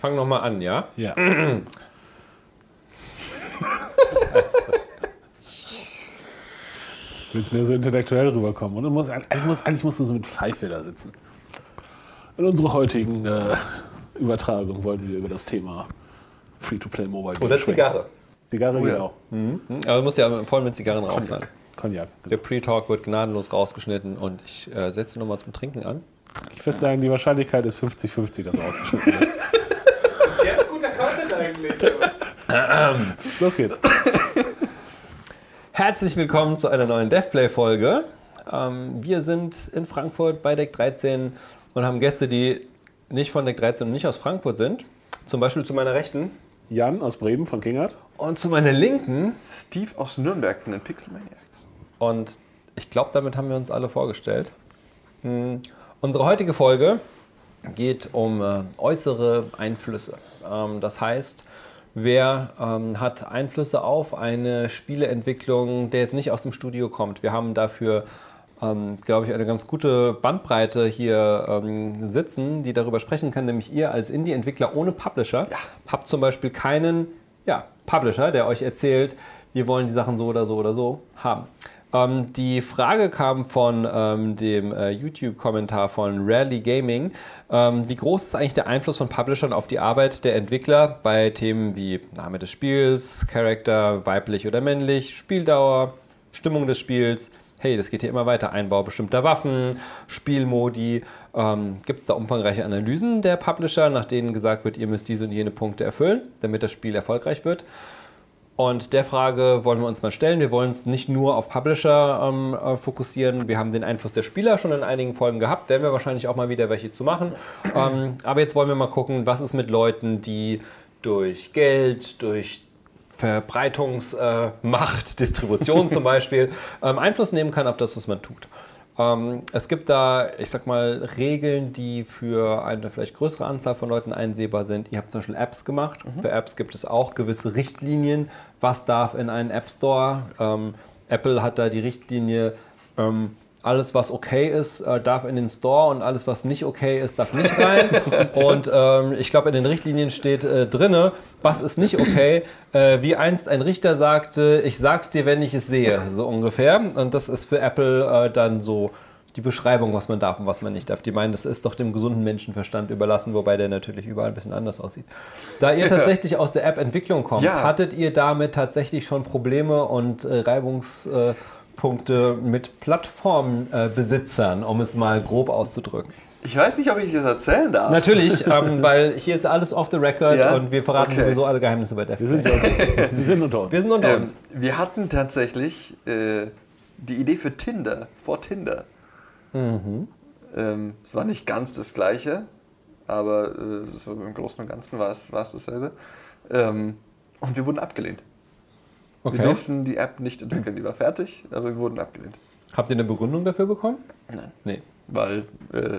fange nochmal an, ja? Ja. Willst mir so intellektuell rüberkommen? Und du musst, eigentlich, musst, eigentlich musst du so mit Pfeife da sitzen. In unserer heutigen äh, Übertragung wollten wir über das Thema Free-to-Play Mobile Oder Games sprechen. Zigarre. Zigarre, Oh genau. ja. Mhm. Aber du musst ja voll mit Zigarren raus sein. Cognac. Der Pre-Talk wird gnadenlos rausgeschnitten und ich äh, setze nochmal zum Trinken an. Ich würde sagen, die Wahrscheinlichkeit ist 50-50, dass ausgeschnitten wird. Eigentlich. Los geht's. Herzlich willkommen zu einer neuen DevPlay-Folge. Ähm, wir sind in Frankfurt bei Deck 13 und haben Gäste, die nicht von Deck 13 und nicht aus Frankfurt sind. Zum Beispiel zu meiner Rechten Jan aus Bremen von Kingert. und zu meiner Linken. Steve aus Nürnberg von den Pixel Maniacs. Und ich glaube, damit haben wir uns alle vorgestellt. Hm. Unsere heutige Folge geht um äh, äußere Einflüsse. Ähm, das heißt, wer ähm, hat Einflüsse auf eine Spieleentwicklung, der jetzt nicht aus dem Studio kommt. Wir haben dafür, ähm, glaube ich, eine ganz gute Bandbreite hier sitzen, die darüber sprechen kann, nämlich ihr als Indie-Entwickler ohne Publisher habt zum Beispiel keinen ja, Publisher, der euch erzählt, wir wollen die Sachen so oder so oder so haben. Ähm, die Frage kam von ähm, dem äh, YouTube-Kommentar von Rarely Gaming. Ähm, wie groß ist eigentlich der Einfluss von Publishern auf die Arbeit der Entwickler bei Themen wie Name des Spiels, Charakter, weiblich oder männlich, Spieldauer, Stimmung des Spiels? Hey, das geht hier immer weiter. Einbau bestimmter Waffen, Spielmodi. Ähm, Gibt es da umfangreiche Analysen der Publisher, nach denen gesagt wird, ihr müsst diese und jene Punkte erfüllen, damit das Spiel erfolgreich wird? Und der Frage wollen wir uns mal stellen. Wir wollen uns nicht nur auf Publisher ähm, äh, fokussieren. Wir haben den Einfluss der Spieler schon in einigen Folgen gehabt. Werden wir wahrscheinlich auch mal wieder welche zu machen. Ähm, aber jetzt wollen wir mal gucken, was ist mit Leuten, die durch Geld, durch Verbreitungsmacht, Distribution zum Beispiel, ähm, Einfluss nehmen kann auf das, was man tut. Ähm, es gibt da, ich sag mal, Regeln, die für eine vielleicht größere Anzahl von Leuten einsehbar sind. Ihr habt zum Beispiel Apps gemacht. Für Apps gibt es auch gewisse Richtlinien. Was darf in einen App Store? Ähm, Apple hat da die Richtlinie, ähm, alles was okay ist, äh, darf in den Store und alles was nicht okay ist, darf nicht rein. und ähm, ich glaube, in den Richtlinien steht äh, drinne, was ist nicht okay. Äh, wie einst ein Richter sagte, ich sag's dir, wenn ich es sehe, so ungefähr. Und das ist für Apple äh, dann so die Beschreibung, was man darf und was man nicht darf. Die meinen, das ist doch dem gesunden Menschenverstand überlassen, wobei der natürlich überall ein bisschen anders aussieht. Da ihr tatsächlich aus der App-Entwicklung kommt, Ja. hattet ihr damit tatsächlich schon Probleme und äh, Reibungspunkte mit Plattformbesitzern, um es mal grob auszudrücken? Ich weiß nicht, ob ich das erzählen darf. Natürlich, ähm, weil hier ist alles off the record Ja? und wir verraten Okay. sowieso alle Geheimnisse bei Wir Deathplay. sind, wir sind unter uns. Wir sind unter Ähm, uns. wir hatten tatsächlich äh, die Idee für Tinder, vor Tinder. Ähm, es war nicht ganz das Gleiche, aber äh, so im Großen und Ganzen war es, war es dasselbe. Ähm, und wir wurden abgelehnt. Wir Okay. durften die App nicht entwickeln, die war fertig, aber wir wurden abgelehnt. Habt ihr eine Begründung dafür bekommen? Nein. Nee. Weil äh,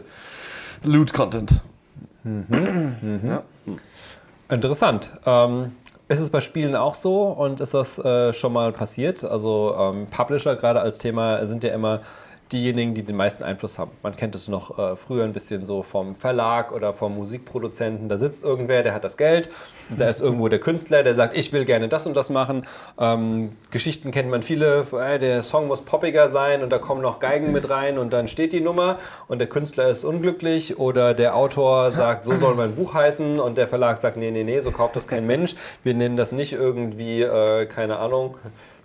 Loot-Content. Ja. Interessant. Ähm, ist es bei Spielen auch so und ist das äh, schon mal passiert? Also ähm, Publisher gerade als Thema sind ja immer diejenigen, die den meisten Einfluss haben. Man kennt es noch äh, früher ein bisschen so vom Verlag oder vom Musikproduzenten. Da sitzt irgendwer, der hat das Geld. Da ist irgendwo der Künstler, der sagt, ich will gerne das und das machen. Ähm, Geschichten kennt man viele. Äh, der Song muss poppiger sein und da kommen noch Geigen mit rein und dann steht die Nummer und der Künstler ist unglücklich oder der Autor sagt, so soll mein Buch heißen und der Verlag sagt, nee, nee, nee, so kauft das kein Mensch. Wir nennen das nicht irgendwie, äh, keine Ahnung,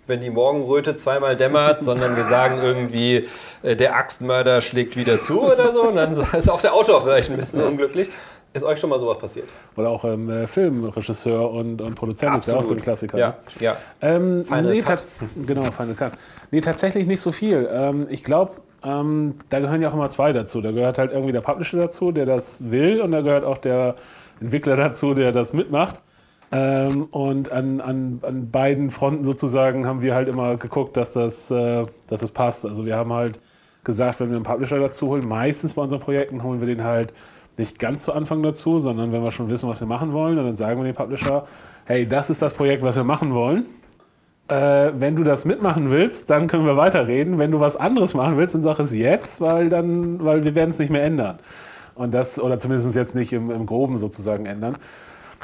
wenn die Morgenröte zweimal dämmert, sondern wir sagen irgendwie, äh, der Axtmörder schlägt wieder zu oder so. Und dann ist auch der Autor vielleicht ein bisschen unglücklich. Ist euch schon mal sowas passiert? Oder auch ähm, äh, Filmregisseur und, und Produzent ist ja auch so ein Klassiker. Ja, ja. Ähm, Final nee, Cut. Genau, Final Cut. Nee, tatsächlich nicht so viel. Ähm, ich glaube, ähm, da gehören ja auch immer zwei dazu. Da gehört halt irgendwie der Publisher dazu, der das will, und da gehört auch der Entwickler dazu, der das mitmacht. Ähm, und an, an, an beiden Fronten sozusagen haben wir halt immer geguckt, dass das, äh, dass das passt. Also wir haben halt gesagt, wenn wir einen Publisher dazu holen, meistens bei unseren Projekten holen wir den halt nicht ganz zu Anfang dazu, sondern wenn wir schon wissen, was wir machen wollen, dann sagen wir dem Publisher, hey, das ist das Projekt, was wir machen wollen. Äh, wenn du das mitmachen willst, dann können wir weiterreden. Wenn du was anderes machen willst, dann sag es jetzt, weil dann, weil wir werden es nicht mehr ändern. Und das, oder zumindest jetzt nicht im, im Groben sozusagen ändern.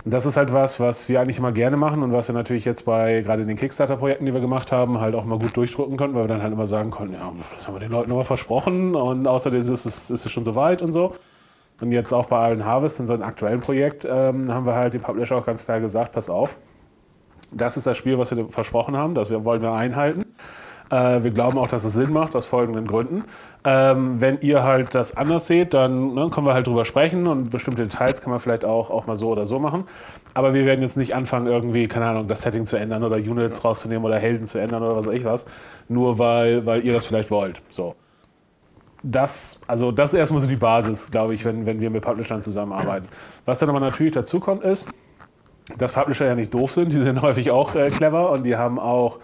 Das ist halt was, was wir eigentlich immer gerne machen und was wir natürlich jetzt bei gerade den Kickstarter-Projekten, die wir gemacht haben, halt auch mal gut durchdrücken konnten, weil wir dann halt immer sagen konnten, ja, das haben wir den Leuten immer versprochen und außerdem ist es, ist es schon so weit und so. Und jetzt auch bei Iron Harvest, unserem aktuellen Projekt, ähm, haben wir halt dem Publisher auch ganz klar gesagt, pass auf, das ist das Spiel, was wir versprochen haben, das wollen wir einhalten. Äh, wir glauben auch, dass es Sinn macht, aus folgenden Gründen. Ähm, wenn ihr halt das anders seht, dann ne, können wir halt drüber sprechen und bestimmte Details kann man vielleicht auch, auch mal so oder so machen. Aber wir werden jetzt nicht anfangen, irgendwie, keine Ahnung, das Setting zu ändern oder Units rauszunehmen oder Helden zu ändern oder was weiß ich was, nur weil, weil ihr das vielleicht wollt. So. Das, also das ist erstmal so die Basis, glaube ich, wenn, wenn wir mit Publishern zusammenarbeiten. Was dann aber natürlich dazu kommt, ist, dass Publisher ja nicht doof sind, die sind häufig auch äh, clever und die haben auch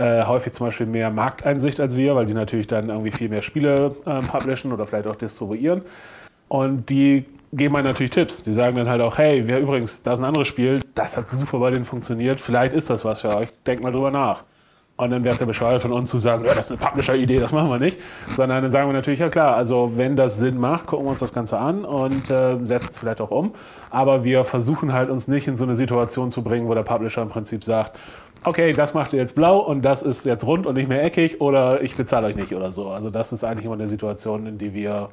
äh, häufig zum Beispiel mehr Markteinsicht als wir, weil die natürlich dann irgendwie viel mehr Spiele äh, publishen oder vielleicht auch distribuieren. Und die geben einem natürlich Tipps. Die sagen dann halt auch, hey, wir übrigens, da ist ein anderes Spiel, das hat super bei denen funktioniert, vielleicht ist das was für euch, denkt mal drüber nach. Und dann wäre es ja bescheuert von uns zu sagen, ja, das ist eine Publisher-Idee, das machen wir nicht. Sondern dann sagen wir natürlich, ja klar, also wenn das Sinn macht, gucken wir uns das Ganze an und äh, setzen es vielleicht auch um. Aber wir versuchen halt uns nicht in so eine Situation zu bringen, wo der Publisher im Prinzip sagt, okay, das macht ihr jetzt blau und das ist jetzt rund und nicht mehr eckig oder ich bezahle euch nicht oder so. Also das ist eigentlich immer eine Situation, in die wir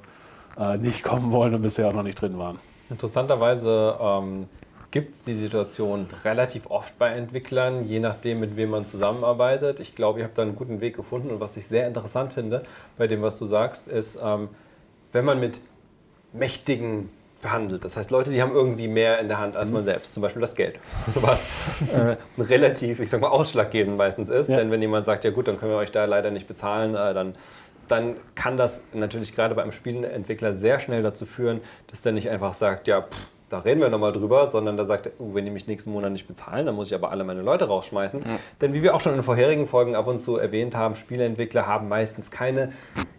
äh, nicht kommen wollen und bisher auch noch nicht drin waren. Interessanterweise ähm, gibt es die Situation relativ oft bei Entwicklern, je nachdem, mit wem man zusammenarbeitet. Ich glaube, ich habe da einen guten Weg gefunden und was ich sehr interessant finde bei dem, was du sagst, ist, ähm, wenn man mit mächtigen verhandelt. Das heißt, Leute, die haben irgendwie mehr in der Hand als man mhm. selbst, zum Beispiel das Geld. Was äh, relativ, ich sag mal, ausschlaggebend meistens ist. Ja. Denn wenn jemand sagt, ja gut, dann können wir euch da leider nicht bezahlen, äh, dann, dann kann das natürlich gerade beim Spieleentwickler sehr schnell dazu führen, dass der nicht einfach sagt, ja, pff, da reden wir nochmal drüber, sondern da sagt er, oh, wenn die mich nächsten Monat nicht bezahlen, dann muss ich aber alle meine Leute rausschmeißen. Ja. Denn wie wir auch schon in vorherigen Folgen ab und zu erwähnt haben, Spieleentwickler haben meistens keine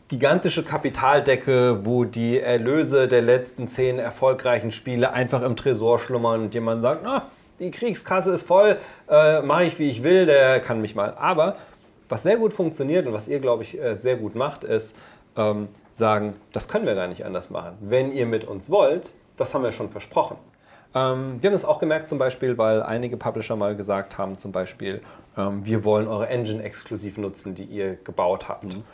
gigantische Kapitaldecke, wo die Erlöse der letzten zehn erfolgreichen Spiele einfach im Tresor schlummern und jemand sagt, na, die Kriegskasse ist voll, äh, mache ich wie ich will, der kann mich mal. Aber was sehr gut funktioniert und was ihr, glaube ich, äh, sehr gut macht, ist ähm, sagen, das können wir gar nicht anders machen. Wenn ihr mit uns wollt, das haben wir schon versprochen. Ähm, wir haben das auch gemerkt zum Beispiel, weil einige Publisher mal gesagt haben, zum Beispiel, ähm, wir wollen eure Engine exklusiv nutzen, die ihr gebaut habt. Mhm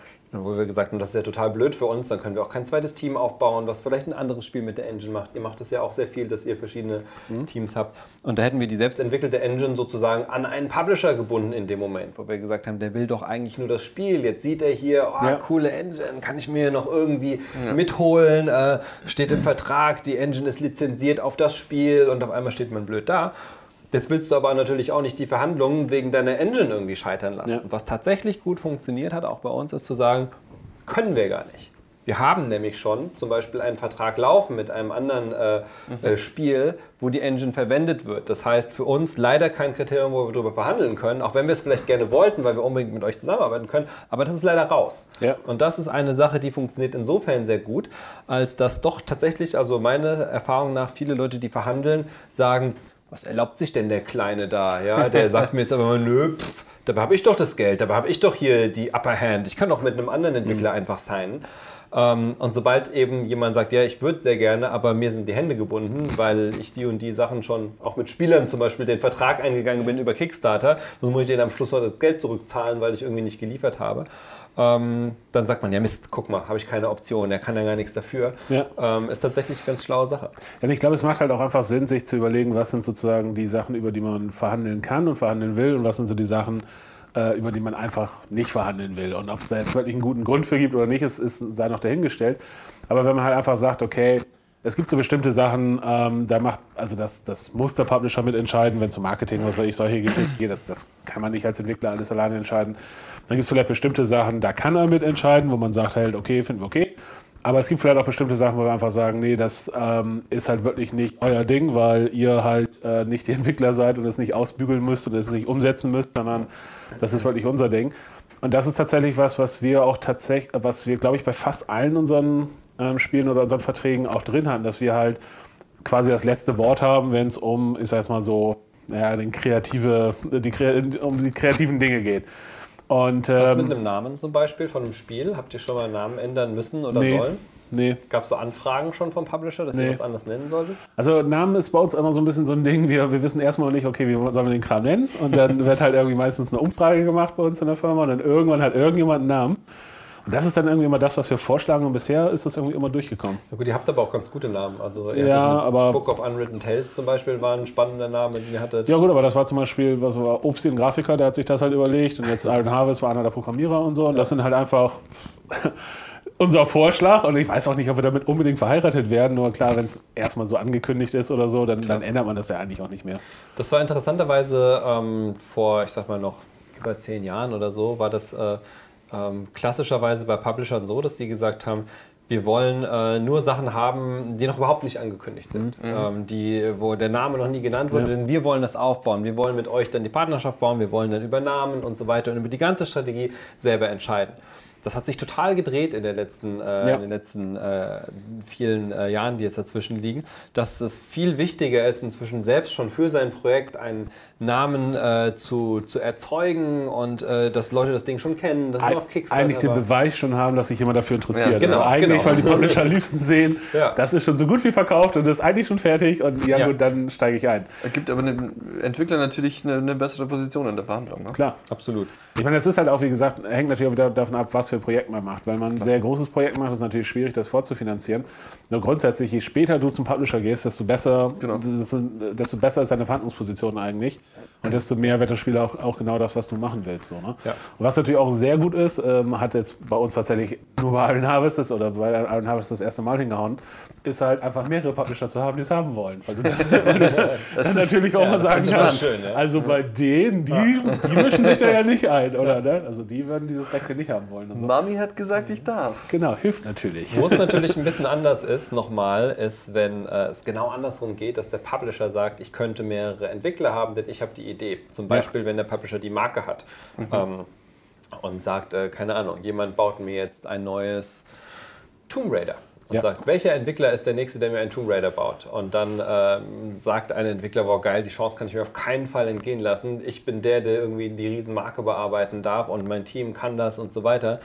wo wir gesagt haben, das ist ja total blöd für uns, dann können wir auch kein zweites Team aufbauen, was vielleicht ein anderes Spiel mit der Engine macht. Ihr macht das ja auch sehr viel, dass ihr verschiedene mhm. Teams habt. Und da hätten wir die selbstentwickelte Engine sozusagen an einen Publisher gebunden in dem Moment, wo wir gesagt haben, der will doch eigentlich nur das Spiel. Jetzt sieht er hier, oh, ja. coole Engine, kann ich mir noch irgendwie ja. mitholen, äh, steht im Vertrag, die Engine ist lizenziert auf das Spiel und auf einmal steht man blöd da. Jetzt willst du aber natürlich auch nicht die Verhandlungen wegen deiner Engine irgendwie scheitern lassen. Ja. Was tatsächlich gut funktioniert hat, auch bei uns, ist zu sagen, können wir gar nicht. Wir haben nämlich schon zum Beispiel einen Vertrag laufen mit einem anderen äh, mhm. äh, Spiel, wo die Engine verwendet wird. Das heißt für uns leider kein Kriterium, wo wir darüber verhandeln können, auch wenn wir es vielleicht gerne wollten, weil wir unbedingt mit euch zusammenarbeiten können. Aber das ist leider raus. Ja. Und das ist eine Sache, die funktioniert insofern sehr gut, als dass doch tatsächlich, also meine Erfahrung nach, viele Leute, die verhandeln, sagen, was erlaubt sich denn der Kleine da? Ja, der sagt mir jetzt aber mal, nö, pff, dabei habe ich doch das Geld, dabei habe ich doch hier die Upper Hand. Ich kann doch mit einem anderen Entwickler mhm. einfach sein. Ähm, und sobald eben jemand sagt, ja, ich würde sehr gerne, aber mir sind die Hände gebunden, weil ich die und die Sachen schon auch mit Spielern zum Beispiel den Vertrag eingegangen bin über Kickstarter, so muss ich denen am Schluss noch das Geld zurückzahlen, weil ich irgendwie nicht geliefert habe ähm, dann sagt man, ja Mist, guck mal, habe ich keine Option, er kann ja gar nichts dafür. Ja. Ähm, ist tatsächlich eine ganz schlaue Sache. Ja, ich glaube, es macht halt auch einfach Sinn, sich zu überlegen, was sind sozusagen die Sachen, über die man verhandeln kann und verhandeln will und was sind so die Sachen, äh, über die man einfach nicht verhandeln will. Und ob es da jetzt wirklich einen guten Grund für gibt oder nicht, ist, ist sei noch dahingestellt. Aber wenn man halt einfach sagt, okay, es gibt so bestimmte Sachen, ähm, da macht, also das, das muss der Publisher mitentscheiden, wenn es um Marketing oder solche Geschichten geht. Das, das kann man nicht als Entwickler alles alleine entscheiden. Dann gibt es vielleicht bestimmte Sachen, da kann er mitentscheiden, wo man sagt halt, okay, finden wir okay. Aber es gibt vielleicht auch bestimmte Sachen, wo wir einfach sagen, nee, das ähm, ist halt wirklich nicht euer Ding, weil ihr halt äh, nicht die Entwickler seid und es nicht ausbügeln müsst und es nicht umsetzen müsst, sondern das ist wirklich unser Ding. Und das ist tatsächlich was, was wir auch tatsächlich, was wir, glaube ich, bei fast allen unseren ähm, Spielen oder unseren Verträgen auch drin hatten, dass wir halt quasi das letzte Wort haben, wenn es um, ich sag jetzt mal so, ja, den kreative, die, um die kreativen Dinge geht. Und, ähm, Was mit einem Namen zum Beispiel von einem Spiel? Habt ihr schon mal einen Namen ändern müssen oder nee, sollen? nee. Gab es so Anfragen schon vom Publisher, dass ihr Nee. was anders nennen solltet? Also Namen ist bei uns immer so ein bisschen so ein Ding, wir, wir wissen erstmal nicht, okay, wie sollen wir den Kram nennen? Und dann wird halt irgendwie meistens eine Umfrage gemacht bei uns in der Firma und dann irgendwann hat irgendjemand einen Namen. Das ist dann irgendwie immer das, was wir vorschlagen und bisher ist das irgendwie immer durchgekommen. Ja gut, ihr habt aber auch ganz gute Namen. Also Ja, aber- Book of Unwritten Tales zum Beispiel war ein spannender Name, den ihr hattet. Ja gut, aber das war zum Beispiel, was war Obst, ein Grafiker, der hat sich das halt überlegt und jetzt Iron Harvest war einer der Programmierer und so und das sind halt einfach unser Vorschlag und ich weiß auch nicht, ob wir damit unbedingt verheiratet werden, nur klar, wenn es erstmal so angekündigt ist oder so, dann, dann ändert man das ja eigentlich auch nicht mehr. Das war interessanterweise ähm, vor, ich sag mal noch über zehn Jahren oder so, war das äh, ähm, klassischerweise bei Publishern so, dass die gesagt haben, wir wollen äh, nur Sachen haben, die noch überhaupt nicht angekündigt sind, ähm, die, wo der Name noch nie genannt wurde, denn wir wollen das aufbauen, wir wollen mit euch dann die Partnerschaft bauen, wir wollen dann über Namen und so weiter und über die ganze Strategie selber entscheiden. Das hat sich total gedreht in, der letzten, äh, Ja. in den letzten äh, vielen äh, Jahren, die jetzt dazwischen liegen, dass es viel wichtiger ist, inzwischen selbst schon für sein Projekt einen Namen äh, zu, zu erzeugen und äh, dass Leute das Ding schon kennen, dass es auf Kickstarter eigentlich den. Beweis schon haben, dass sich jemand dafür interessiert. Ja, genau, also eigentlich, genau. weil die Publisher am liebsten sehen, Ja. das ist schon so gut wie verkauft und ist eigentlich schon fertig und ja, Ja. gut, dann steige ich ein. Es gibt aber den Entwickler natürlich eine, eine bessere Position in der Verhandlung. Ne? Klar. Absolut. Ich meine, das ist halt auch, wie gesagt, hängt natürlich auch wieder davon ab, was für ein Projekt man macht. Weil man ein sehr großes Projekt macht, ist es natürlich schwierig, das vorzufinanzieren. Nur grundsätzlich, je später du zum Publisher gehst, desto besser, Genau. desto, desto besser ist deine Verhandlungsposition eigentlich. Und desto mehr wird das Spiel auch, auch genau das, was du machen willst. So, ne? Ja. Und was natürlich auch sehr gut ist, ähm, hat jetzt bei uns tatsächlich nur bei Iron Harvest das- oder bei Iron Harvest das erste Mal hingehauen, ist halt einfach mehrere Publisher zu haben, die es haben wollen. Weil du dann, weil du dann, dann natürlich auch ja, mal sagen ist kannst, schön, ja. also bei denen, die, die mischen sich da ja nicht ein, oder? Ne? Also die würden dieses Recht nicht haben wollen. Und so. Mami hat gesagt, ich darf. Genau, hilft natürlich. Wo es natürlich ein bisschen anders ist, nochmal, ist, wenn äh, es genau andersrum geht, dass der Publisher sagt, ich könnte mehrere Entwickler haben, denn ich habe die Idee. Zum Beispiel, wenn der Publisher die Marke hat ähm, und sagt, äh, keine Ahnung, jemand baut mir jetzt ein neues Tomb Raider. Und Ja. sagt, welcher Entwickler ist der nächste, der mir einen Tomb Raider baut? Und dann ähm, sagt ein Entwickler, wow geil, die Chance kann ich mir auf keinen Fall entgehen lassen. Ich bin der, der irgendwie die Riesenmarke bearbeiten darf und mein Team kann das und so weiter.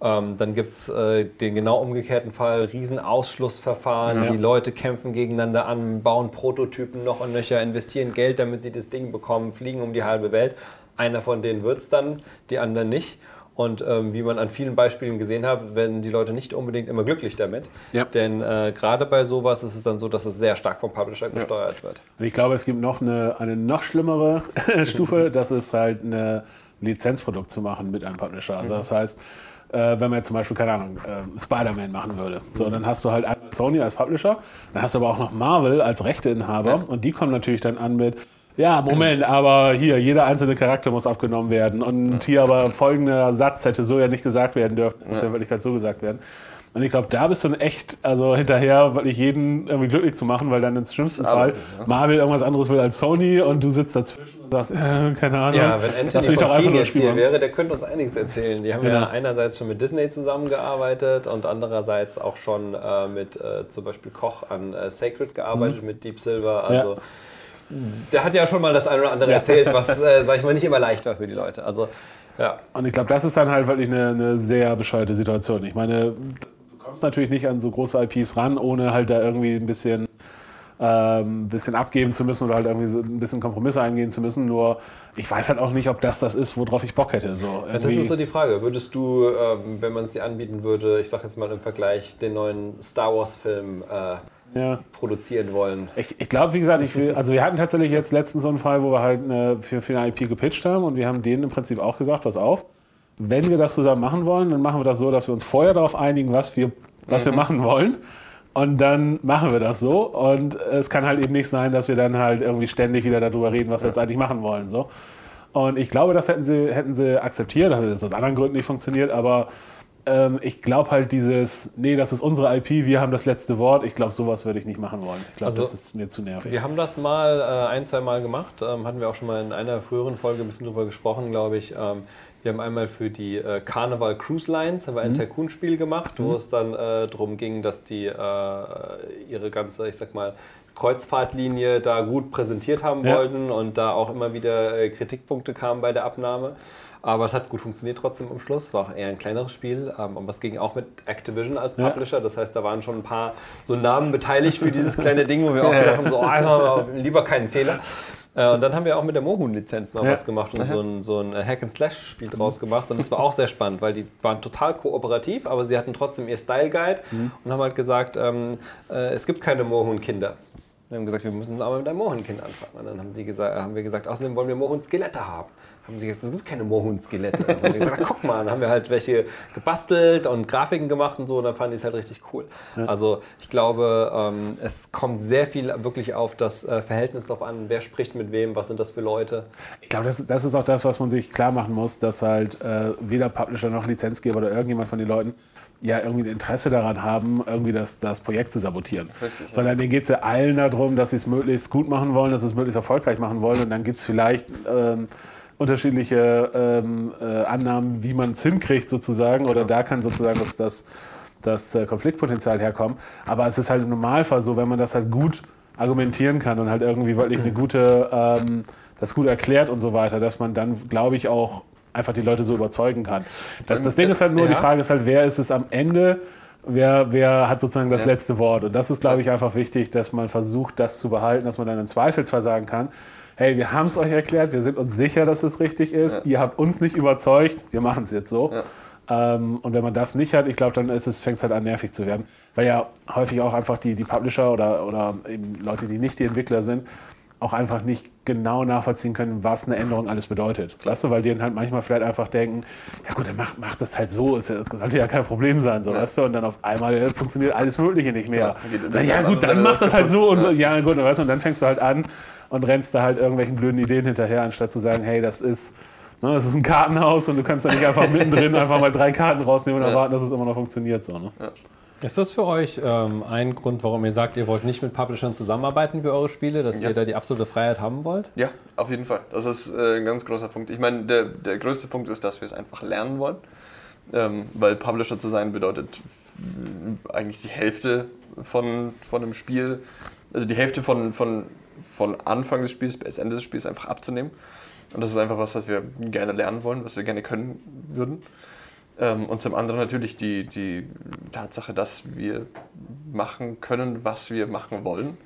Ähm, dann gibt es äh, den genau umgekehrten Fall, Riesenausschlussverfahren, Ja. die Leute kämpfen gegeneinander an, bauen Prototypen noch und nöcher, investieren Geld, damit sie das Ding bekommen, fliegen um die halbe Welt. Einer von denen wird es dann, die anderen nicht. Und ähm, wie man an vielen Beispielen gesehen hat, werden die Leute nicht unbedingt immer glücklich damit. Ja. Denn äh, gerade bei sowas ist es dann so, dass es sehr stark vom Publisher gesteuert wird. Und ich glaube, es gibt noch eine, eine noch schlimmere Stufe, das ist halt eine Lizenzprodukt zu machen mit einem Publisher. Also das heißt, äh, wenn man jetzt zum Beispiel, keine Ahnung, äh, Spider-Man machen würde, so, dann hast du halt einmal Sony als Publisher, dann hast du aber auch noch Marvel als Rechteinhaber und die kommen natürlich dann an mit, ja, Moment, aber hier, jeder einzelne Charakter muss abgenommen werden und hier aber folgender Satz hätte so ja nicht gesagt werden dürfen, muss ja wirklich halt so gesagt werden. Und ich glaube, da bist du echt also hinterher, wirklich jeden irgendwie glücklich zu machen, weil dann ins schlimmsten Fall ja. Marvel irgendwas anderes will als Sony und du sitzt dazwischen und sagst, äh, keine Ahnung. Ja, wenn Anthony nur jetzt hier wäre, der könnte uns einiges erzählen. Die haben Genau. ja einerseits schon mit Disney zusammengearbeitet und andererseits auch schon äh, mit äh, zum Beispiel Koch an äh, Sacred gearbeitet, mit Deep Silver. Also der hat ja schon mal das eine oder andere erzählt, was, äh, sag ich mal, nicht immer leicht war für die Leute. Also ja, Und ich glaube, das ist dann halt wirklich eine, eine sehr bescheuerte Situation. Ich meine, du kommst natürlich nicht an so große IPs ran, ohne halt da irgendwie ein bisschen, ähm, bisschen abgeben zu müssen oder halt irgendwie so ein bisschen Kompromisse eingehen zu müssen. Nur ich weiß halt auch nicht, ob das das ist, worauf ich Bock hätte. So, Ja, das ist so die Frage. Würdest du, ähm, wenn man es dir anbieten würde, ich sag jetzt mal im Vergleich, den neuen Star Wars-Film äh, ja. produzieren wollen? Ich, ich glaube, wie gesagt, ich will, also wir hatten tatsächlich jetzt letztens so einen Fall, wo wir halt eine, für, für eine IP gepitcht haben und wir haben denen im Prinzip auch gesagt, pass auf, wenn wir das zusammen machen wollen, dann machen wir das so, dass wir uns vorher darauf einigen, was wir, was wir machen wollen. Und dann machen wir das so. Und es kann halt eben nicht sein, dass wir dann halt irgendwie ständig wieder darüber reden, was wir jetzt eigentlich machen wollen. So. Und ich glaube, das hätten sie, hätten sie akzeptiert. Das hat aus anderen Gründen nicht funktioniert, aber ähm, ich glaube halt dieses, nee, das ist unsere IP, wir haben das letzte Wort. Ich glaube, sowas würde ich nicht machen wollen. Ich glaube, Also, das ist mir zu nervig. Wir haben das mal äh, ein, zwei Mal gemacht. Ähm, hatten wir auch schon mal in einer früheren Folge ein bisschen drüber gesprochen, glaube ich. Ähm, wir haben einmal für die äh, Carnival Cruise Lines haben wir ein Tycoon-Spiel gemacht, wo es dann äh, darum ging, dass die äh, ihre ganze, ich sag mal, Kreuzfahrtlinie da gut präsentiert haben Ja. wollten und da auch immer wieder äh, Kritikpunkte kamen bei der Abnahme. Aber es hat gut funktioniert trotzdem am Schluss. War auch eher ein kleineres Spiel. Ähm, aber es ging auch mit Activision als Ja. Publisher. Das heißt, da waren schon ein paar so Namen beteiligt für dieses kleine Ding, wo wir auch gedacht haben, so, oh, lieber keinen Fehler. Äh, und dann haben wir auch mit der Mohun-Lizenz mal Ja. was gemacht und so ein, so ein Hack-and-Slash-Spiel draus gemacht. Und das war auch sehr spannend, weil die waren total kooperativ, aber sie hatten trotzdem ihr Style-Guide und haben halt gesagt, ähm, äh, es gibt keine Mohun-Kinder. Wir haben gesagt, wir müssen aber mit einem Mohun-Kind anfangen. Und dann haben, sie gesagt, haben wir gesagt, außerdem wollen wir Mohun-Skelette haben. Haben sie gesagt, es gibt keine Mohun-Skelette. Und wir gesagt, guck mal, dann haben wir halt welche gebastelt und Grafiken gemacht und so. Und dann fanden die es halt richtig cool. Also ich glaube, ähm, es kommt sehr viel wirklich auf das äh, Verhältnis drauf an, wer spricht mit wem, was sind das für Leute. Ich glaube, das, das ist auch das, was man sich klar machen muss, dass halt äh, weder Publisher noch Lizenzgeber oder irgendjemand von den Leuten ja irgendwie ein Interesse daran haben, irgendwie das, das Projekt zu sabotieren. Richtig, ja. Sondern denen geht es ja allen darum, dass sie es möglichst gut machen wollen, dass sie es möglichst erfolgreich machen wollen. Und dann gibt es vielleicht ähm, unterschiedliche ähm, äh, Annahmen, wie man es hinkriegt sozusagen. Oder da kann sozusagen das, das, das äh, Konfliktpotenzial herkommen. Aber es ist halt im Normalfall so, wenn man das halt gut argumentieren kann und halt irgendwie wirklich eine gute, ähm, das gut erklärt und so weiter, dass man dann, glaube ich, auch einfach die Leute so überzeugen kann. Das, das Ding ist halt nur, Ja. die Frage ist halt, wer ist es am Ende, wer, wer hat sozusagen das Ja. letzte Wort. Und das ist, glaube ich, einfach wichtig, dass man versucht, das zu behalten, dass man dann im Zweifelsfall sagen kann, hey, wir haben es euch erklärt, wir sind uns sicher, dass es richtig ist, ihr habt uns nicht überzeugt, wir machen es jetzt so. Ähm, und wenn man das nicht hat, ich glaube, dann fängt es halt an, nervig zu werden. Weil ja häufig auch einfach die, die Publisher oder, oder eben Leute, die nicht die Entwickler sind, auch einfach nicht genau nachvollziehen können, was eine Änderung alles bedeutet. Du, weil die dann halt manchmal vielleicht einfach denken, ja gut, dann macht mach das halt so, es sollte ja kein Problem sein, so, weißt du, und dann auf einmal äh, funktioniert alles Mögliche nicht mehr. Ja dann gut, dann mach das halt so und so. Ja gut, weißt du, und dann fängst du halt an und rennst da halt irgendwelchen blöden Ideen hinterher, anstatt zu sagen, hey, das ist, ne, das ist ein Kartenhaus und du kannst da nicht einfach mittendrin einfach mal drei Karten rausnehmen und erwarten, dass es immer noch funktioniert. So, ne? Ist das für euch ähm, ein Grund, warum ihr sagt, ihr wollt nicht mit Publishern zusammenarbeiten für eure Spiele, dass Ja. ihr da die absolute Freiheit haben wollt? Ja, auf jeden Fall. Das ist äh, ein ganz großer Punkt. Ich meine, der, der größte Punkt ist, dass wir es einfach lernen wollen. Ähm, weil Publisher zu sein bedeutet eigentlich die Hälfte von, von einem Spiel, also die Hälfte von, von, von Anfang des Spiels bis Ende des Spiels einfach abzunehmen. Und das ist einfach was, was wir gerne lernen wollen, was wir gerne können würden. Ähm, und zum anderen natürlich die, die Tatsache, dass wir machen können, was wir machen wollen,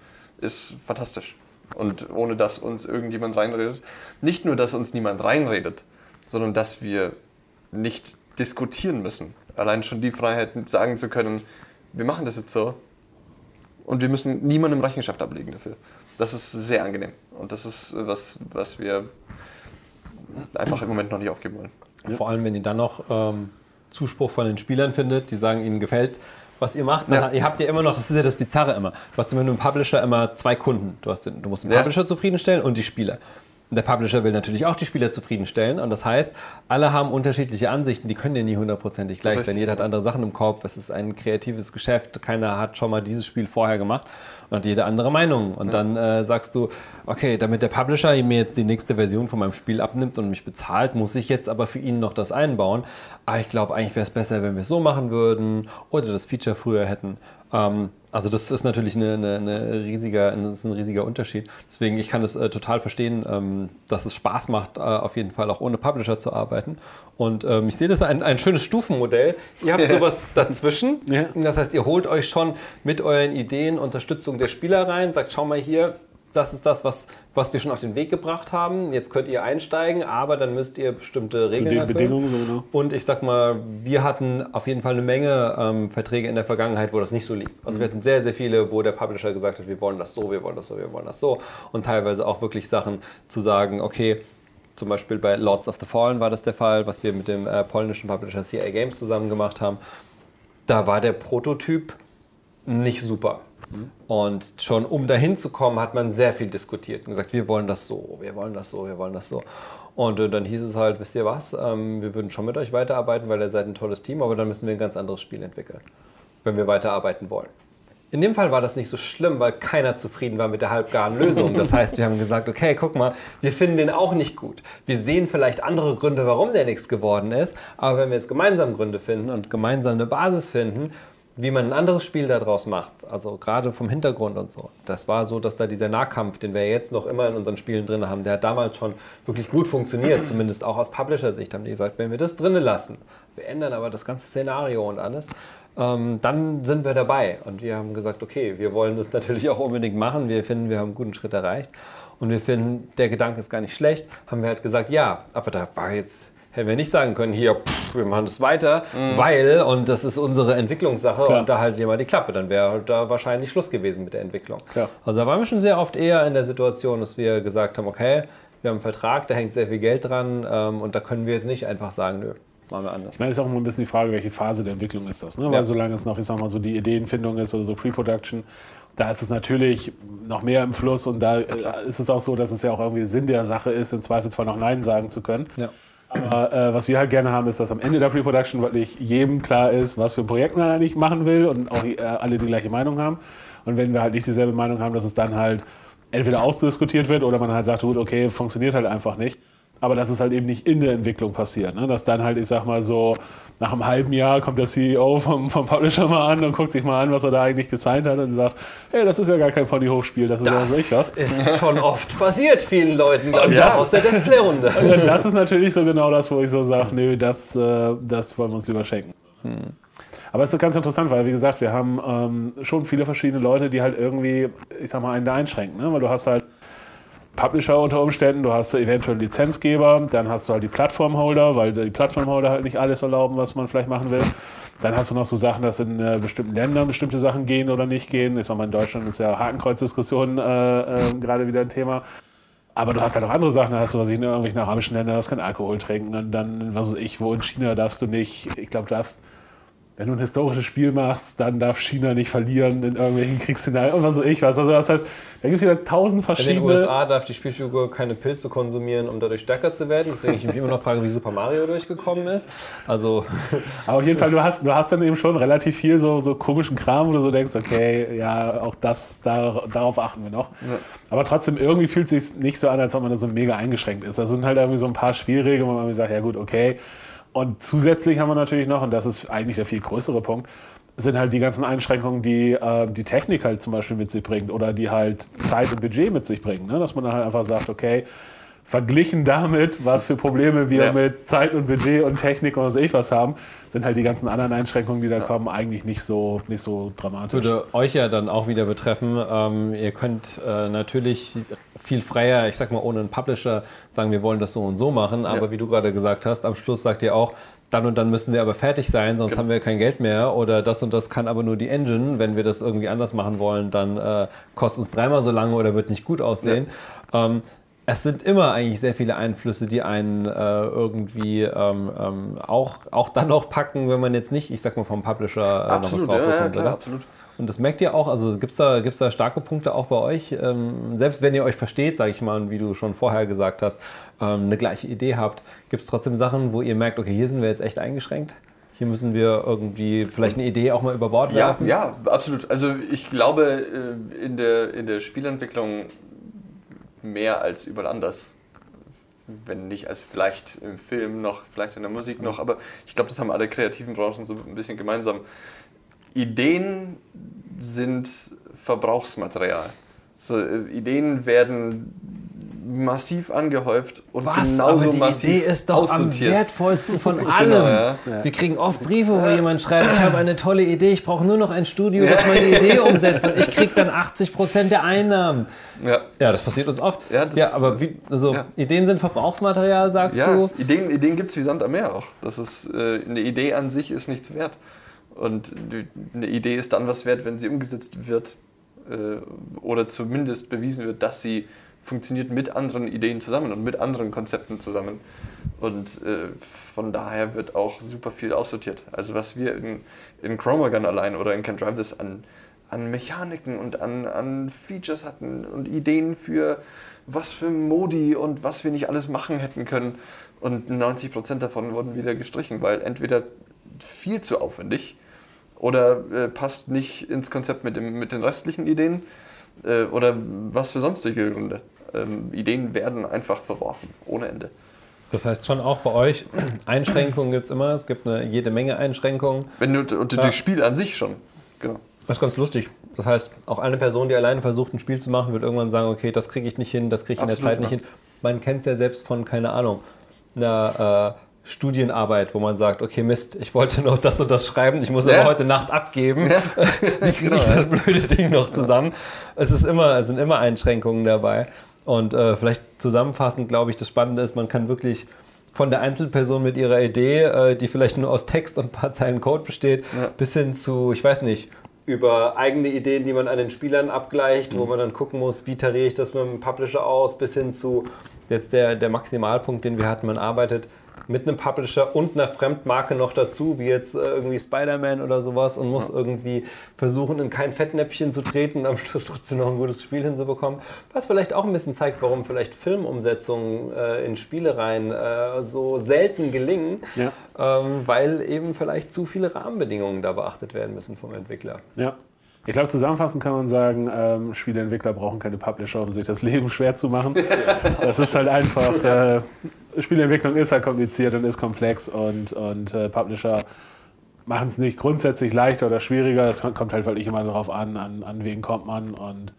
ist fantastisch. Und ohne dass uns irgendjemand reinredet, nicht nur, dass uns niemand reinredet, sondern dass wir nicht diskutieren müssen. Allein schon die Freiheit, sagen zu können, wir machen das jetzt so und wir müssen niemandem Rechenschaft ablegen dafür. Das ist sehr angenehm und das ist was, was wir einfach im Moment noch nicht aufgeben wollen. Vor allem, wenn ihr dann noch ähm, Zuspruch von den Spielern findet, die sagen, ihnen gefällt, was ihr macht. Dann Ja. Ihr habt ja immer noch, das ist ja das Bizarre immer, du hast nur einen Publisher immer zwei Kunden. Du, hast den, du musst den Ja. Publisher zufriedenstellen und die Spieler. Der Publisher will natürlich auch die Spieler zufriedenstellen. Und das heißt, alle haben unterschiedliche Ansichten, die können dir nie hundertprozentig gleich sein. Jeder hat andere Sachen im Kopf, es ist ein kreatives Geschäft, keiner hat schon mal dieses Spiel vorher gemacht und hat jede andere Meinung. Und dann äh, sagst du, okay, damit der Publisher mir jetzt die nächste Version von meinem Spiel abnimmt und mich bezahlt, muss ich jetzt aber für ihn noch das einbauen. Aber ich glaube, eigentlich wäre es besser, wenn wir es so machen würden oder das Feature früher hätten. Ähm, also das ist natürlich eine, eine, eine riesiger, das ein riesiger Unterschied. Deswegen, ich kann es äh, total verstehen, ähm, dass es Spaß macht, äh, auf jeden Fall auch ohne Publisher zu arbeiten. Und ähm, ich sehe das ein, ein schönes Stufenmodell. Ihr habt sowas dazwischen. Ja. Das heißt, ihr holt euch schon mit euren Ideen Unterstützung der Spieler rein, sagt, schau mal hier, das ist das, was, was wir schon auf den Weg gebracht haben. Jetzt könnt ihr einsteigen, aber dann müsst ihr bestimmte Zu Regeln den erfüllen. Bedingungen so, ne? Und ich sag mal, wir hatten auf jeden Fall eine Menge ähm, Verträge in der Vergangenheit, wo das nicht so lief. Also wir hatten sehr, sehr viele, wo der Publisher gesagt hat, wir wollen das so, wir wollen das so, wir wollen das so. Und teilweise auch wirklich Sachen zu sagen, okay, zum Beispiel bei Lords of the Fallen war das der Fall, was wir mit dem äh, polnischen Publisher CA Games zusammen gemacht haben. Da war der Prototyp nicht super. Und schon um dahin zu kommen, hat man sehr viel diskutiert und gesagt, wir wollen das so, wir wollen das so, wir wollen das so. Und äh, dann hieß es halt, wisst ihr was, ähm, wir würden schon mit euch weiterarbeiten, weil ihr seid ein tolles Team, aber dann müssen wir ein ganz anderes Spiel entwickeln, wenn wir weiterarbeiten wollen. In dem Fall war das nicht so schlimm, weil keiner zufrieden war mit der halbgaren Lösung. Das heißt, wir haben gesagt, okay, guck mal, wir finden den auch nicht gut. Wir sehen vielleicht andere Gründe, warum der nichts geworden ist, aber wenn wir jetzt gemeinsam Gründe finden und gemeinsam eine Basis finden, wie man ein anderes Spiel daraus macht, also gerade vom Hintergrund und so, das war so, dass da dieser Nahkampf, den wir jetzt noch immer in unseren Spielen drin haben, der hat damals schon wirklich gut funktioniert, zumindest auch aus Publisher-Sicht haben die gesagt, wenn wir das drinnen lassen, wir ändern aber das ganze Szenario und alles, ähm, dann sind wir dabei. Und wir haben gesagt, okay, wir wollen das natürlich auch unbedingt machen, wir finden, wir haben einen guten Schritt erreicht. Und wir finden, der Gedanke ist gar nicht schlecht, haben wir halt gesagt, ja, aber da war jetzt hätten wir nicht sagen können, hier, pff, wir machen das weiter, Mhm. weil, und das ist unsere Entwicklungssache, und da haltet ihr mal die Klappe, dann wäre halt da wahrscheinlich Schluss gewesen mit der Entwicklung. Ja. Also da waren wir schon sehr oft eher in der Situation, dass wir gesagt haben, okay, wir haben einen Vertrag, da hängt sehr viel Geld dran, ähm, und da können wir jetzt nicht einfach sagen, nö, machen wir anders. Ich meine, ist auch immer ein bisschen die Frage, welche Phase der Entwicklung ist das. Ne? Ja. Weil solange es noch, ich sag mal, so die Ideenfindung ist oder so Pre-Production, da ist es natürlich noch mehr im Fluss und da äh, ist es auch so, dass es ja auch irgendwie Sinn der Sache ist, im Zweifelsfall noch Nein sagen zu können. Ja. Aber äh, was wir halt gerne haben, ist, dass am Ende der Pre-Production wirklich jedem klar ist, was für ein Projekt man eigentlich machen will und auch äh, alle die gleiche Meinung haben. Und wenn wir halt nicht dieselbe Meinung haben, dass es dann halt entweder ausdiskutiert wird oder man halt sagt, gut, okay, funktioniert halt einfach nicht. Aber dass es halt eben nicht in der Entwicklung passiert. Ne? Dass dann halt, ich sag mal so, nach einem halben Jahr kommt der CEO vom, vom Publisher mal an und guckt sich mal an, was er da eigentlich gesigned hat und sagt, hey, das ist ja gar kein Ponyhochspiel, das ist ja was weiß ich was. ist schon oft passiert vielen Leuten, glaube ich, Ja. aus der Deathplay-Runde. Und das ist natürlich so genau das, wo ich so sage, nee, das, äh, das wollen wir uns lieber schenken. Aber es ist ganz interessant, weil wie gesagt, wir haben ähm, schon viele verschiedene Leute, die halt irgendwie, ich sag mal, einen da einschränken. Ne? Weil du hast halt Publisher unter Umständen, du hast eventuell Lizenzgeber, dann hast du halt die Plattformholder, weil die Plattformholder halt nicht alles erlauben, was man vielleicht machen will. Dann hast du noch so Sachen, dass in äh, bestimmten Ländern bestimmte Sachen gehen oder nicht gehen. Ich sag mal, in Deutschland ist ja Hakenkreuz-Diskussion äh, äh, gerade wieder ein Thema. Aber du hast halt auch andere Sachen, da hast du, was ich in irgendwelchen arabischen Ländern, darfst keinen Alkohol trinken und dann, was weiß ich, wo in China darfst du nicht, ich glaube, du darfst, wenn du ein historisches Spiel machst, dann darf China nicht verlieren in irgendwelchen Kriegsszenarien und was weiß ich was. Also das heißt, da gibt es wieder tausend In verschiedene... den USA darf die Spielfigur keine Pilze konsumieren, um dadurch stärker zu werden. Deswegen ich mich immer noch frage, wie Super Mario durchgekommen ist. Also, Aber auf jeden Fall, du hast, du hast dann eben schon relativ viel so, so komischen Kram, wo du so denkst, okay, ja, auch das, da, darauf achten wir noch. Aber trotzdem, irgendwie fühlt es sich nicht so an, als ob man da so mega eingeschränkt ist. Das sind halt irgendwie so ein paar Spielregeln, wo man sagt, ja gut, okay. Und zusätzlich haben wir natürlich noch, und das ist eigentlich der viel größere Punkt, sind halt die ganzen Einschränkungen, die äh, die Technik halt zum Beispiel mit sich bringt oder die halt Zeit und Budget mit sich bringen. Ne? Dass man dann halt einfach sagt, okay, verglichen damit, was für Probleme wir Ja. mit Zeit und Budget und Technik und was ich was haben, sind halt die ganzen anderen Einschränkungen, die da kommen, eigentlich nicht so, nicht so dramatisch. würde euch ja dann auch wieder betreffen. Ähm, ihr könnt äh, natürlich viel freier, ich sag mal, ohne einen Publisher sagen, wir wollen das so und so machen. Aber Ja. wie du gerade gesagt hast, am Schluss sagt ihr auch, dann und dann müssen wir aber fertig sein, sonst haben wir kein Geld mehr. Oder das und das kann aber nur die Engine. Wenn wir das irgendwie anders machen wollen, dann äh, kostet uns dreimal so lange oder wird nicht gut aussehen. Ähm, es sind immer eigentlich sehr viele Einflüsse, die einen äh, irgendwie ähm, ähm, auch, auch dann noch packen, wenn man jetzt nicht, ich sag mal, vom Publisher äh, Absolut, noch was drauf ja, ja, bekommt, klar, oder? absolut. Und das merkt ihr auch, also gibt es da, gibt's da starke Punkte auch bei euch? Ähm, selbst wenn ihr euch versteht, sage ich mal, wie du schon vorher gesagt hast, ähm, eine gleiche Idee habt, gibt es trotzdem Sachen, wo ihr merkt, okay, hier sind wir jetzt echt eingeschränkt? Hier müssen wir irgendwie vielleicht eine Idee auch mal über Bord Ja, werfen? ja, absolut. Also ich glaube, äh, in der, in der Spielentwicklung mehr als überall anders. Wenn nicht, als vielleicht im Film noch, vielleicht in der Musik noch, aber ich glaube, das haben alle kreativen Branchen so ein bisschen gemeinsam. Ideen sind Verbrauchsmaterial. So, äh, Ideen werden massiv angehäuft und Was? genauso Aber die massiv Idee ist doch am wertvollsten von allem. ja. Wir kriegen oft Briefe, wo jemand schreibt, ich habe eine tolle Idee, ich brauche nur noch ein Studio, das meine Idee umsetzt und ich kriege dann 80% der Einnahmen. Ja. Ja, das passiert uns oft. Ja, das- aber wie, also ja. Ideen sind Verbrauchsmaterial, sagst Ja, du? Ideen, Ideen gibt es wie Sand am Meer auch. Das ist, äh, eine Idee an sich ist nichts wert. Und eine Idee ist dann was wert, wenn sie umgesetzt wird äh, oder zumindest bewiesen wird, dass sie funktioniert mit anderen Ideen zusammen und mit anderen Konzepten zusammen. Und äh, von daher wird auch super viel aussortiert. Also was wir in, in Chromagun allein oder in Can Drive This an, an Mechaniken und an, an Features hatten und Ideen für was für Modi und was wir nicht alles machen hätten können. Und 90% davon wurden wieder gestrichen, weil entweder viel zu aufwendig oder äh, passt nicht ins Konzept mit, dem, mit den restlichen Ideen äh, oder was für sonstige Gründe. Ähm, Ideen werden einfach verworfen, ohne Ende. Das heißt schon auch bei euch, Einschränkungen gibt es immer. Es gibt eine, jede Menge Einschränkungen. Wenn du, und Ja. das Spiel an sich schon. Genau. Das ist ganz lustig. Das heißt, auch eine Person, die alleine versucht, ein Spiel zu machen, wird irgendwann sagen, okay, das kriege ich nicht hin, das kriege ich in der Absolut, Zeit nicht ja. hin. Man kennt es ja selbst von, keine Ahnung, einer äh, Studienarbeit, wo man sagt, okay, Mist, ich wollte noch das und das schreiben, ich muss Ja. aber heute Nacht abgeben. Wie kriege ich das blöde Ding noch zusammen? Es, ist immer, es sind immer Einschränkungen dabei. Und äh, vielleicht zusammenfassend, glaube ich, das Spannende ist, man kann wirklich von der Einzelperson mit ihrer Idee, äh, die vielleicht nur aus Text und ein paar Zeilen Code besteht, Ja. bis hin zu, ich weiß nicht, über eigene Ideen, die man an den Spielern abgleicht, wo man dann gucken muss, wie tariere ich das mit dem Publisher aus, bis hin zu jetzt der, der Maximalpunkt, den wir hatten, man arbeitet mit einem Publisher und einer Fremdmarke noch dazu, wie jetzt äh, irgendwie Spider-Man oder sowas und muss irgendwie versuchen, in kein Fettnäpfchen zu treten und am Schluss trotzdem noch ein gutes Spiel hinzubekommen. Was vielleicht auch ein bisschen zeigt, warum vielleicht Filmumsetzungen äh, in Spielereien äh, so selten gelingen, Ja. ähm, weil eben vielleicht zu viele Rahmenbedingungen da beachtet werden müssen vom Entwickler. Ja. Ich glaube, zusammenfassend kann man sagen, ähm, Spieleentwickler brauchen keine Publisher, um sich das Leben schwer zu machen. Das ist halt einfach, äh, Spieleentwicklung ist halt kompliziert und ist komplex und, und äh, Publisher machen es nicht grundsätzlich leichter oder schwieriger. Es kommt halt wirklich immer darauf an, an, an wen kommt man und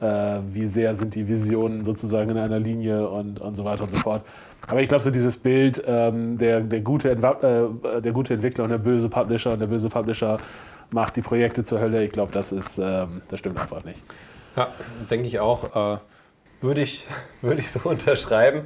äh, wie sehr sind die Visionen sozusagen in einer Linie und, und so weiter und so fort. Aber ich glaube, so dieses Bild, ähm, der, der, gute äh, der gute Entwickler und der böse Publisher und der böse Publisher macht die Projekte zur Hölle, ich glaube, das, ist, ähm, das stimmt einfach nicht. Ja, denke ich auch. Äh, würde, ich, würde ich so unterschreiben.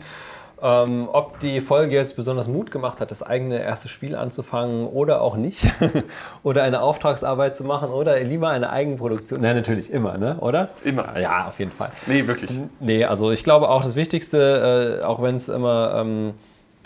Ähm, ob die Folge jetzt besonders Mut gemacht hat, das eigene erste Spiel anzufangen oder auch nicht. oder eine Auftragsarbeit zu machen oder lieber eine Eigenproduktion. Nein, natürlich, immer, ne? oder? Immer. Ja, auf jeden Fall. Nee, wirklich. Nee, also ich glaube auch das Wichtigste, äh, auch wenn es immer ähm,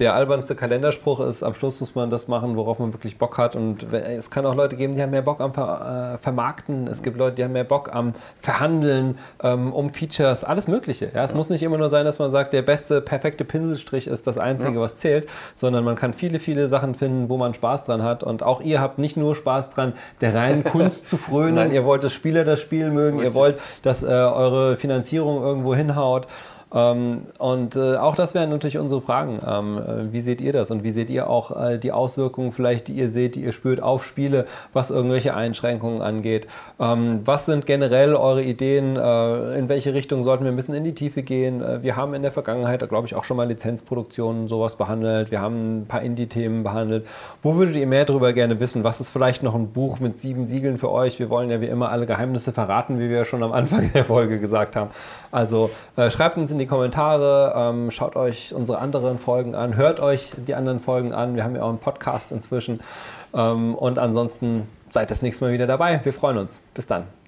der albernste Kalenderspruch ist, am Schluss muss man das machen, worauf man wirklich Bock hat. Und es kann auch Leute geben, die haben mehr Bock am Ver äh, Vermarkten. Es gibt Leute, die haben mehr Bock am Verhandeln, ähm, um Features, alles Mögliche. Ja, es muss nicht immer nur sein, dass man sagt, der beste, perfekte Pinselstrich ist das Einzige, was zählt, sondern man kann viele, viele Sachen finden, wo man Spaß dran hat. Und auch ihr habt nicht nur Spaß dran, der reinen Kunst zu frönen. Nein. Ihr wollt, dass Spieler das Spiel mögen. Ihr Richtig. wollt, dass äh, eure Finanzierung irgendwo hinhaut. Ähm, und äh, auch das wären natürlich unsere Fragen. Ähm, äh, wie seht ihr das? Und wie seht ihr auch äh, die Auswirkungen vielleicht, die ihr seht, die ihr spürt auf Spiele, was irgendwelche Einschränkungen angeht? Ähm, was sind generell eure Ideen? In welche Richtung sollten wir ein bisschen in die Tiefe gehen? Wir haben in der Vergangenheit, glaube ich, auch schon mal Lizenzproduktionen sowas behandelt. Wir haben ein paar Indie-Themen behandelt. Wo würdet ihr mehr darüber gerne wissen? Was ist vielleicht noch ein Buch mit sieben Siegeln für euch? Wir wollen ja wie immer alle Geheimnisse verraten, wie wir ja schon am Anfang der Folge gesagt haben. Also äh, schreibt uns in die Kommentare, ähm, schaut euch unsere anderen Folgen an, hört euch die anderen Folgen an. Wir haben ja auch einen Podcast inzwischen. Ähm, und ansonsten seid das nächste Mal wieder dabei. Wir freuen uns. Bis dann.